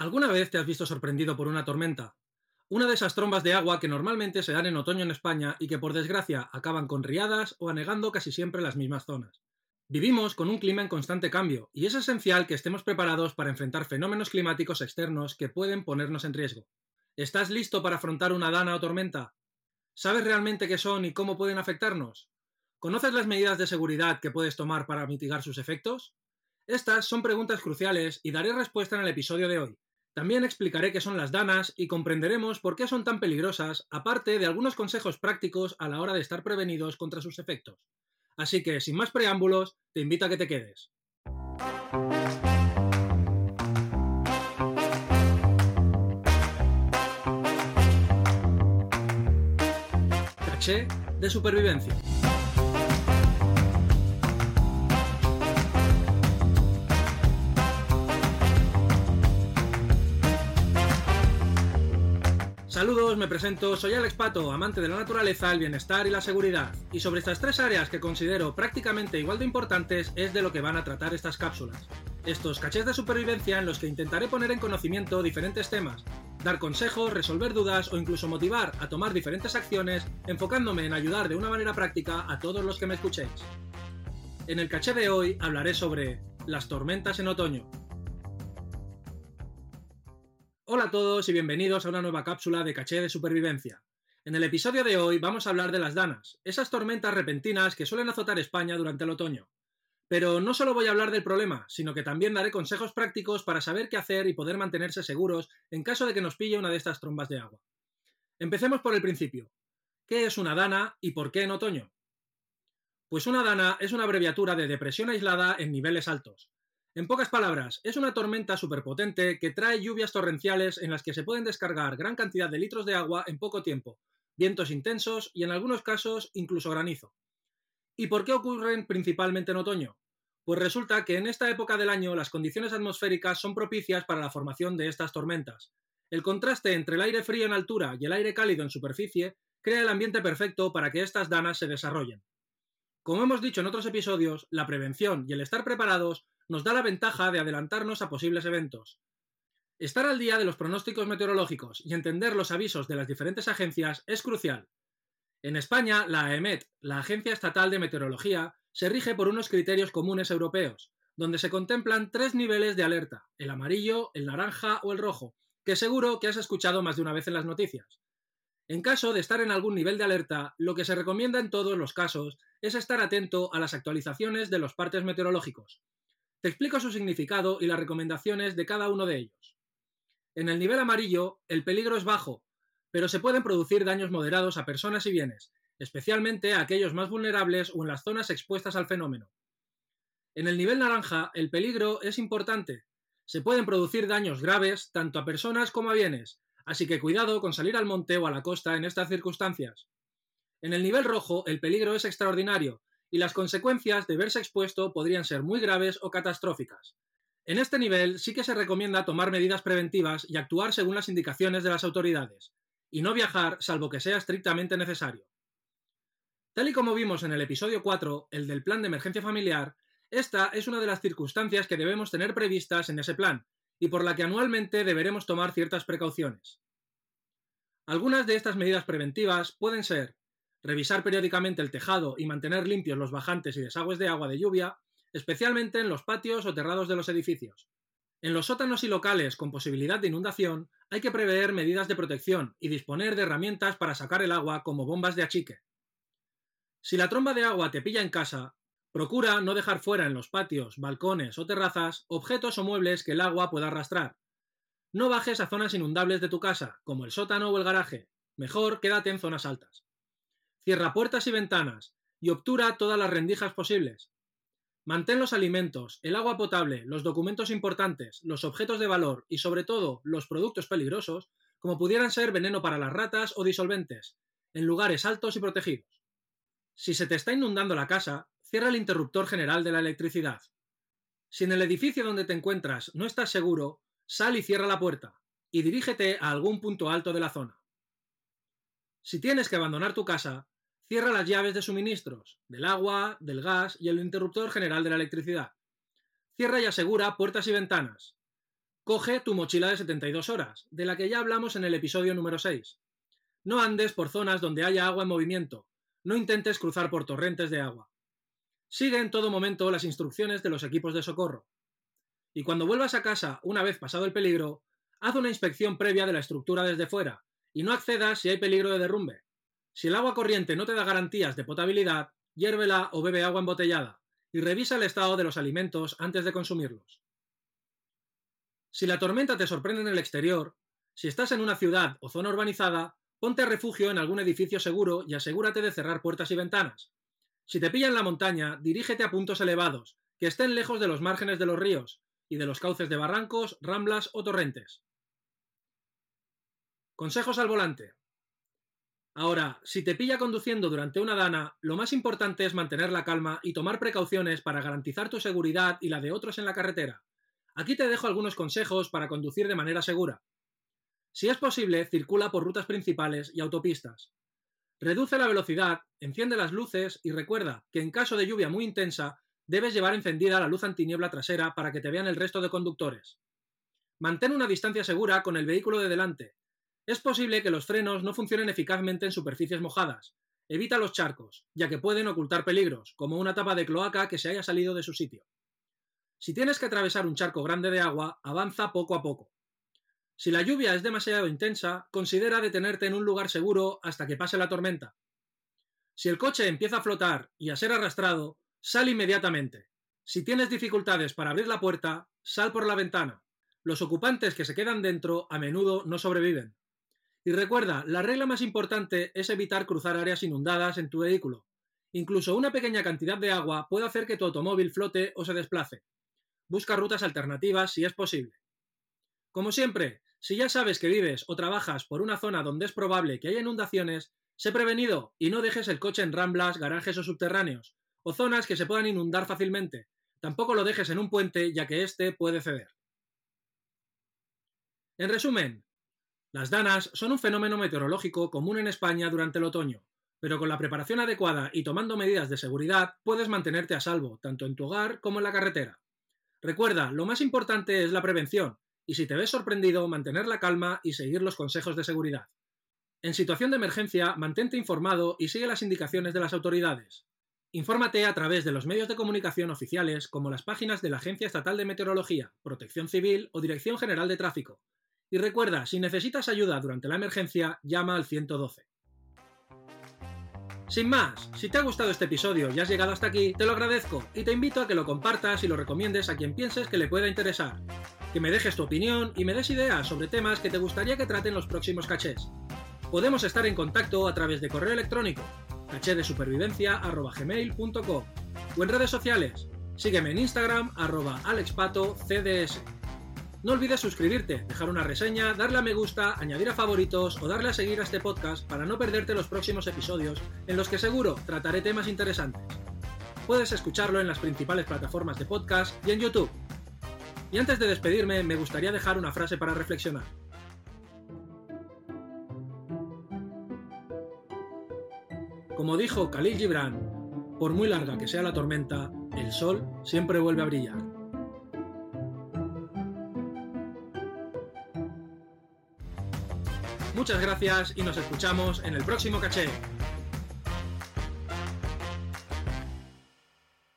¿Alguna vez te has visto sorprendido por una tormenta? Una de esas trombas de agua que normalmente se dan en otoño en España y que por desgracia acaban con riadas o anegando casi siempre las mismas zonas. Vivimos con un clima en constante cambio y es esencial que estemos preparados para enfrentar fenómenos climáticos externos que pueden ponernos en riesgo. ¿Estás listo para afrontar una dana o tormenta? ¿Sabes realmente qué son y cómo pueden afectarnos? ¿Conoces las medidas de seguridad que puedes tomar para mitigar sus efectos? Estas son preguntas cruciales y daré respuesta en el episodio de hoy. También explicaré qué son las danas y comprenderemos por qué son tan peligrosas, aparte de algunos consejos prácticos a la hora de estar prevenidos contra sus efectos. Así que, sin más preámbulos, te invito a que te quedes. Caché de supervivencia. Saludos, me presento, soy Alex Pato, amante de la naturaleza, el bienestar y la seguridad. Y sobre estas tres áreas que considero prácticamente igual de importantes es de lo que van a tratar estas cápsulas. Estos cachés de supervivencia en los que intentaré poner en conocimiento diferentes temas, dar consejos, resolver dudas o incluso motivar a tomar diferentes acciones, enfocándome en ayudar de una manera práctica a todos los que me escuchéis. En el caché de hoy hablaré sobre las tormentas en otoño, Hola a todos y bienvenidos a una nueva cápsula de caché de supervivencia. En el episodio de hoy vamos a hablar de las danas, esas tormentas repentinas que suelen azotar España durante el otoño. Pero no solo voy a hablar del problema, sino que también daré consejos prácticos para saber qué hacer y poder mantenerse seguros en caso de que nos pille una de estas trombas de agua. Empecemos por el principio. ¿Qué es una dana y por qué en otoño? Pues una dana es una abreviatura de depresión aislada en niveles altos. En pocas palabras, es una tormenta superpotente que trae lluvias torrenciales en las que se pueden descargar gran cantidad de litros de agua en poco tiempo, vientos intensos y en algunos casos incluso granizo. ¿Y por qué ocurren principalmente en otoño? Pues resulta que en esta época del año las condiciones atmosféricas son propicias para la formación de estas tormentas. El contraste entre el aire frío en altura y el aire cálido en superficie crea el ambiente perfecto para que estas danas se desarrollen. Como hemos dicho en otros episodios, la prevención y el estar preparados nos da la ventaja de adelantarnos a posibles eventos. Estar al día de los pronósticos meteorológicos y entender los avisos de las diferentes agencias es crucial. En España, la AEMET, la Agencia Estatal de Meteorología, se rige por unos criterios comunes europeos, donde se contemplan tres niveles de alerta, el amarillo, el naranja o el rojo, que seguro que has escuchado más de una vez en las noticias. En caso de estar en algún nivel de alerta, lo que se recomienda en todos los casos es estar atento a las actualizaciones de los partes meteorológicos, te explico su significado y las recomendaciones de cada uno de ellos. En el nivel amarillo, el peligro es bajo, pero se pueden producir daños moderados a personas y bienes, especialmente a aquellos más vulnerables o en las zonas expuestas al fenómeno. En el nivel naranja, el peligro es importante. Se pueden producir daños graves tanto a personas como a bienes, así que cuidado con salir al monte o a la costa en estas circunstancias. En el nivel rojo, el peligro es extraordinario, y las consecuencias de verse expuesto podrían ser muy graves o catastróficas. En este nivel sí que se recomienda tomar medidas preventivas y actuar según las indicaciones de las autoridades, y no viajar salvo que sea estrictamente necesario. Tal y como vimos en el episodio 4, el del plan de emergencia familiar, esta es una de las circunstancias que debemos tener previstas en ese plan, y por la que anualmente deberemos tomar ciertas precauciones. Algunas de estas medidas preventivas pueden ser revisar periódicamente el tejado y mantener limpios los bajantes y desagües de agua de lluvia, especialmente en los patios o terrados de los edificios. En los sótanos y locales con posibilidad de inundación hay que prever medidas de protección y disponer de herramientas para sacar el agua como bombas de achique. Si la tromba de agua te pilla en casa, procura no dejar fuera en los patios, balcones o terrazas objetos o muebles que el agua pueda arrastrar. No bajes a zonas inundables de tu casa, como el sótano o el garaje. Mejor quédate en zonas altas. Cierra puertas y ventanas y obtura todas las rendijas posibles. Mantén los alimentos, el agua potable, los documentos importantes, los objetos de valor y sobre todo los productos peligrosos, como pudieran ser veneno para las ratas o disolventes, en lugares altos y protegidos. Si se te está inundando la casa, cierra el interruptor general de la electricidad. Si en el edificio donde te encuentras no estás seguro, sal y cierra la puerta, y dirígete a algún punto alto de la zona. Si tienes que abandonar tu casa, Cierra las llaves de suministros, del agua, del gas y el interruptor general de la electricidad. Cierra y asegura puertas y ventanas. Coge tu mochila de 72 horas, de la que ya hablamos en el episodio número 6. No andes por zonas donde haya agua en movimiento. No intentes cruzar por torrentes de agua. Sigue en todo momento las instrucciones de los equipos de socorro. Y cuando vuelvas a casa, una vez pasado el peligro, haz una inspección previa de la estructura desde fuera, y no accedas si hay peligro de derrumbe. Si el agua corriente no te da garantías de potabilidad, hiérvela o bebe agua embotellada, y revisa el estado de los alimentos antes de consumirlos. Si la tormenta te sorprende en el exterior, si estás en una ciudad o zona urbanizada, ponte refugio en algún edificio seguro y asegúrate de cerrar puertas y ventanas. Si te pilla en la montaña, dirígete a puntos elevados, que estén lejos de los márgenes de los ríos y de los cauces de barrancos, ramblas o torrentes. Consejos al volante. Ahora, si te pilla conduciendo durante una dana, lo más importante es mantener la calma y tomar precauciones para garantizar tu seguridad y la de otros en la carretera. Aquí te dejo algunos consejos para conducir de manera segura. Si es posible, circula por rutas principales y autopistas. Reduce la velocidad, enciende las luces y recuerda que en caso de lluvia muy intensa debes llevar encendida la luz antiniebla trasera para que te vean el resto de conductores. Mantén una distancia segura con el vehículo de delante. Es posible que los frenos no funcionen eficazmente en superficies mojadas. Evita los charcos, ya que pueden ocultar peligros, como una tapa de cloaca que se haya salido de su sitio. Si tienes que atravesar un charco grande de agua, avanza poco a poco. Si la lluvia es demasiado intensa, considera detenerte en un lugar seguro hasta que pase la tormenta. Si el coche empieza a flotar y a ser arrastrado, sal inmediatamente. Si tienes dificultades para abrir la puerta, sal por la ventana. Los ocupantes que se quedan dentro a menudo no sobreviven. Y recuerda, la regla más importante es evitar cruzar áreas inundadas en tu vehículo. Incluso una pequeña cantidad de agua puede hacer que tu automóvil flote o se desplace. Busca rutas alternativas si es posible. Como siempre, si ya sabes que vives o trabajas por una zona donde es probable que haya inundaciones, sé prevenido y no dejes el coche en ramblas, garajes o subterráneos, o zonas que se puedan inundar fácilmente. Tampoco lo dejes en un puente ya que éste puede ceder. En resumen, las danas son un fenómeno meteorológico común en España durante el otoño, pero con la preparación adecuada y tomando medidas de seguridad puedes mantenerte a salvo, tanto en tu hogar como en la carretera. Recuerda, lo más importante es la prevención, y si te ves sorprendido, mantener la calma y seguir los consejos de seguridad. En situación de emergencia, mantente informado y sigue las indicaciones de las autoridades. Infórmate a través de los medios de comunicación oficiales como las páginas de la Agencia Estatal de Meteorología, Protección Civil o Dirección General de Tráfico. Y recuerda, si necesitas ayuda durante la emergencia, llama al 112. Sin más, si te ha gustado este episodio y has llegado hasta aquí, te lo agradezco y te invito a que lo compartas y lo recomiendes a quien pienses que le pueda interesar. Que me dejes tu opinión y me des ideas sobre temas que te gustaría que traten los próximos cachés. Podemos estar en contacto a través de correo electrónico, cachedesupervivencia.gmail.com o en redes sociales. Sígueme en Instagram, arroba alexpatocds. No olvides suscribirte, dejar una reseña, darle a me gusta, añadir a favoritos o darle a seguir a este podcast para no perderte los próximos episodios en los que seguro trataré temas interesantes. Puedes escucharlo en las principales plataformas de podcast y en YouTube. Y antes de despedirme, me gustaría dejar una frase para reflexionar. Como dijo Khalil Gibran, por muy larga que sea la tormenta, el sol siempre vuelve a brillar. Muchas gracias y nos escuchamos en el próximo caché.